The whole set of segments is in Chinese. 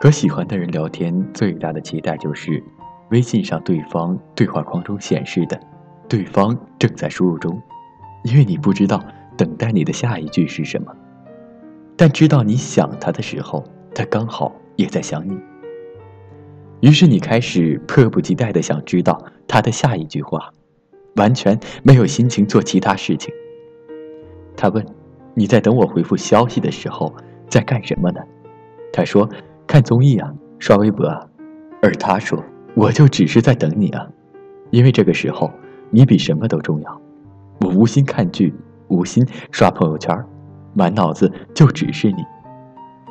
和喜欢的人聊天，最大的期待就是微信上对方对话框中显示的“对方正在输入中”，因为你不知道等待你的下一句是什么，但知道你想他的时候，他刚好也在想你。于是你开始迫不及待的想知道他的下一句话，完全没有心情做其他事情。他问：“你在等我回复消息的时候在干什么呢？”他说。看综艺啊，刷微博啊，而他说：“我就只是在等你啊，因为这个时候你比什么都重要。”我无心看剧，无心刷朋友圈，满脑子就只是你。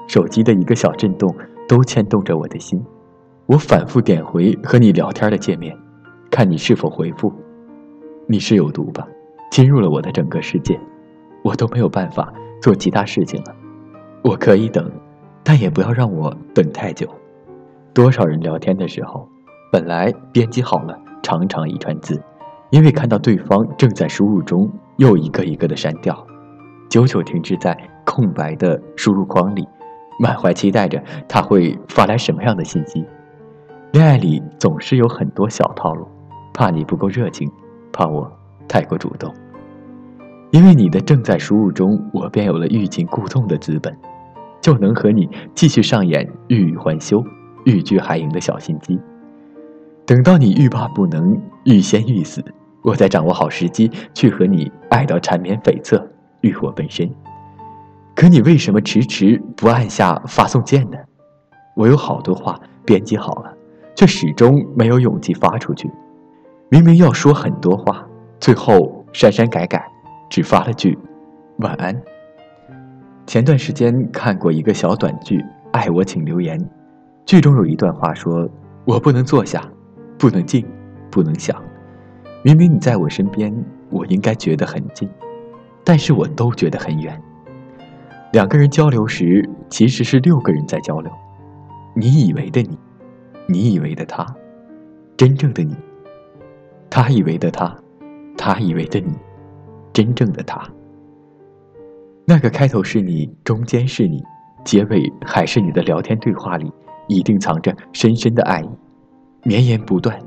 手机的一个小震动都牵动着我的心，我反复点回和你聊天的界面，看你是否回复。你是有毒吧？侵入了我的整个世界，我都没有办法做其他事情了。我可以等。但也不要让我等太久。多少人聊天的时候，本来编辑好了长长一串字，因为看到对方正在输入中，又一个一个的删掉，久久停滞在空白的输入框里，满怀期待着他会发来什么样的信息。恋爱里总是有很多小套路，怕你不够热情，怕我太过主动。因为你的正在输入中，我便有了欲擒故纵的资本。就能和你继续上演欲语还休、欲拒还迎的小心机。等到你欲罢不能、欲仙欲死，我再掌握好时机去和你爱到缠绵悱恻、欲火焚身。可你为什么迟迟不按下发送键呢？我有好多话编辑好了，却始终没有勇气发出去。明明要说很多话，最后删删改改，只发了句晚安。前段时间看过一个小短剧，《爱我请留言》，剧中有一段话说：“我不能坐下，不能静，不能想。明明你在我身边，我应该觉得很近，但是我都觉得很远。两个人交流时，其实是六个人在交流。你以为的你，你以为的他，真正的你，他以为的他，他以为的你，真正的他。”那个开头是你，中间是你，结尾还是你的聊天对话里，一定藏着深深的爱意，绵延不断，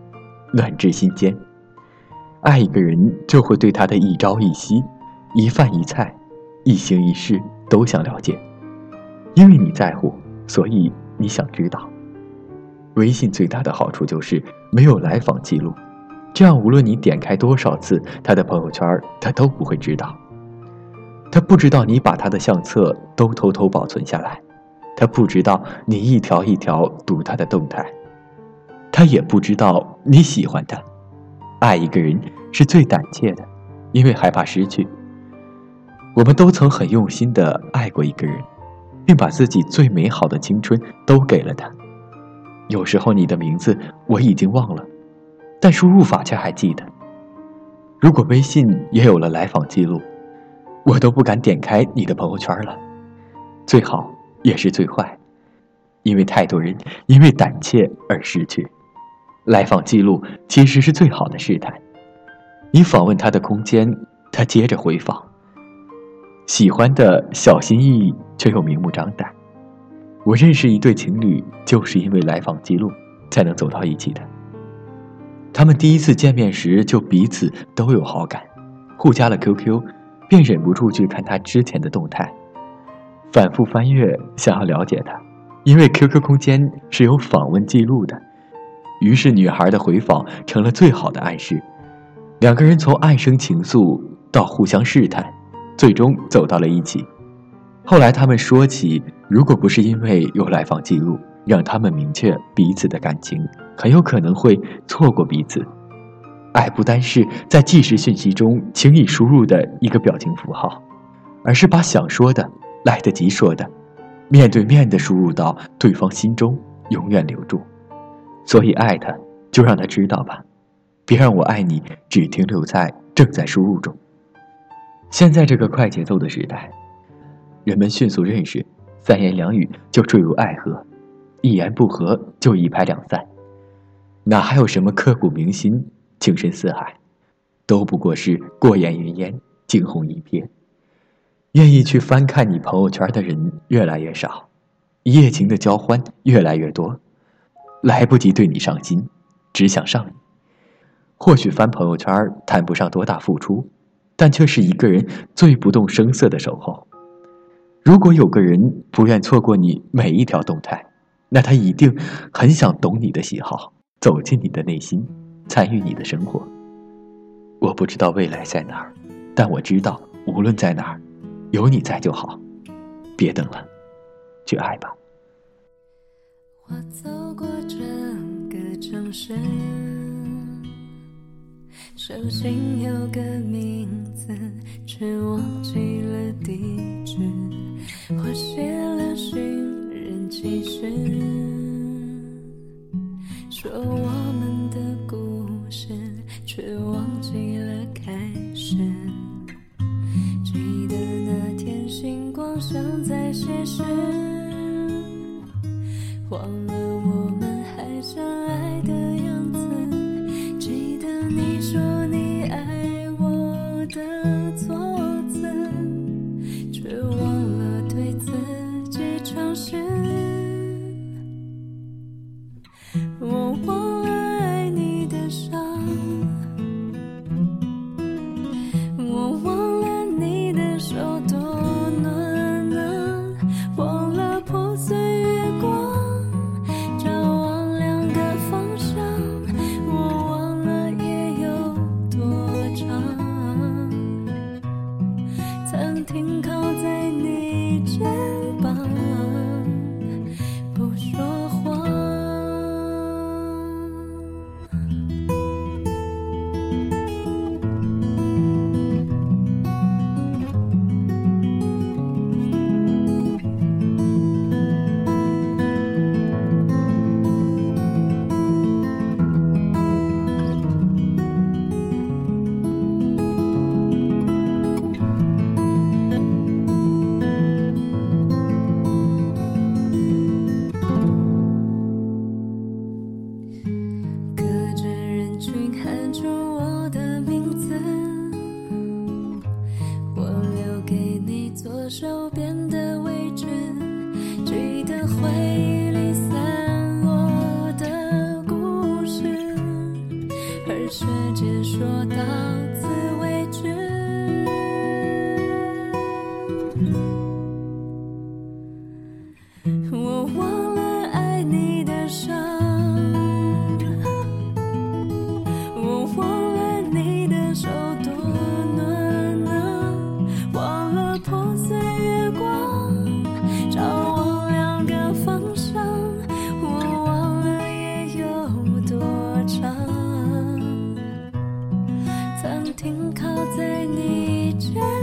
暖至心间。爱一个人，就会对他的一朝一夕、一饭一菜、一行一事都想了解，因为你在乎，所以你想知道。微信最大的好处就是没有来访记录，这样无论你点开多少次他的朋友圈，他都不会知道。他不知道你把他的相册都偷偷保存下来，他不知道你一条一条读他的动态，他也不知道你喜欢他。爱一个人是最胆怯的，因为害怕失去。我们都曾很用心的爱过一个人，并把自己最美好的青春都给了他。有时候你的名字我已经忘了，但输入法却还记得。如果微信也有了来访记录。我都不敢点开你的朋友圈了，最好也是最坏，因为太多人因为胆怯而失去。来访记录其实是最好的试探，你访问他的空间，他接着回访。喜欢的小心翼翼却又明目张胆。我认识一对情侣，就是因为来访记录才能走到一起的。他们第一次见面时就彼此都有好感，互加了 QQ。便忍不住去看他之前的动态，反复翻阅，想要了解他，因为 QQ 空间是有访问记录的。于是，女孩的回访成了最好的暗示。两个人从暗生情愫到互相试探，最终走到了一起。后来，他们说起，如果不是因为有来访记录，让他们明确彼此的感情，很有可能会错过彼此。爱不单是在即时讯息中轻易输入的一个表情符号，而是把想说的、来得及说的，面对面的输入到对方心中，永远留住。所以爱他，就让他知道吧，别让我爱你只停留在正在输入中。现在这个快节奏的时代，人们迅速认识，三言两语就坠入爱河，一言不合就一拍两散，哪还有什么刻骨铭心？情深似海，都不过是过眼云烟，惊鸿一瞥。愿意去翻看你朋友圈的人越来越少，一夜情的交欢越来越多，来不及对你上心，只想上你。或许翻朋友圈谈不上多大付出，但却是一个人最不动声色的守候。如果有个人不愿错过你每一条动态，那他一定很想懂你的喜好，走进你的内心，参与你的生活。我不知道未来在哪儿，但我知道无论在哪儿，有你在就好。别等了，去爱吧。我走过整个城市，手心有个名字，却忘记了地址。我写了寻，人启事说停靠在你肩